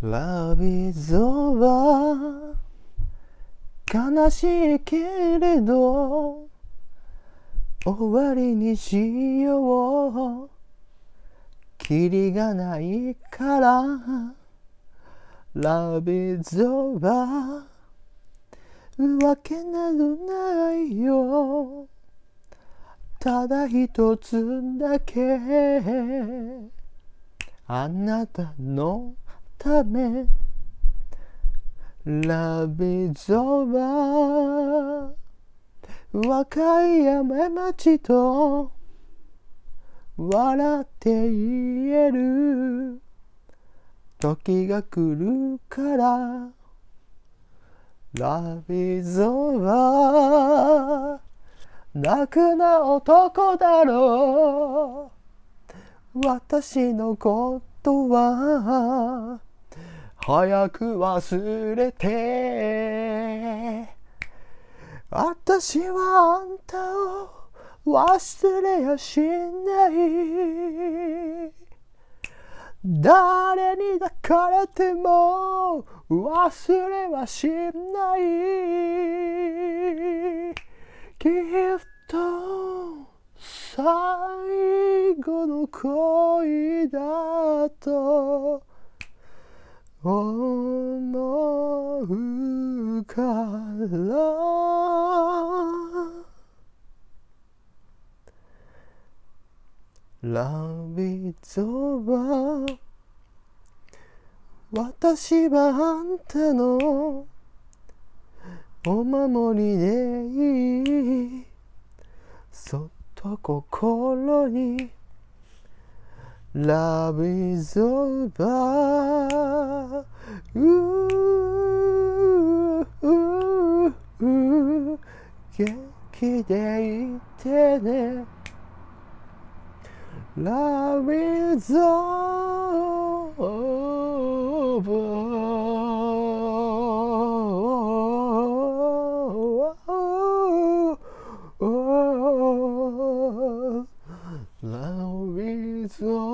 Love is over. 悲しいけれど終わりにしよう。キリがないから。Love is over. わけなどないよ。ただ一つだけ。あなたのため Love is over 若い山町と笑って言える時が来るから Love is over 泣くな男だろう。私のことは早く忘れて。私はあんたを忘れやしない。誰に抱かれても忘れはしない。きっと最後の恋だと。思うから。ラビゾは私はあんたのお守りでいい。そっと心に Love is over うーう元気でいてね Love is over Love is over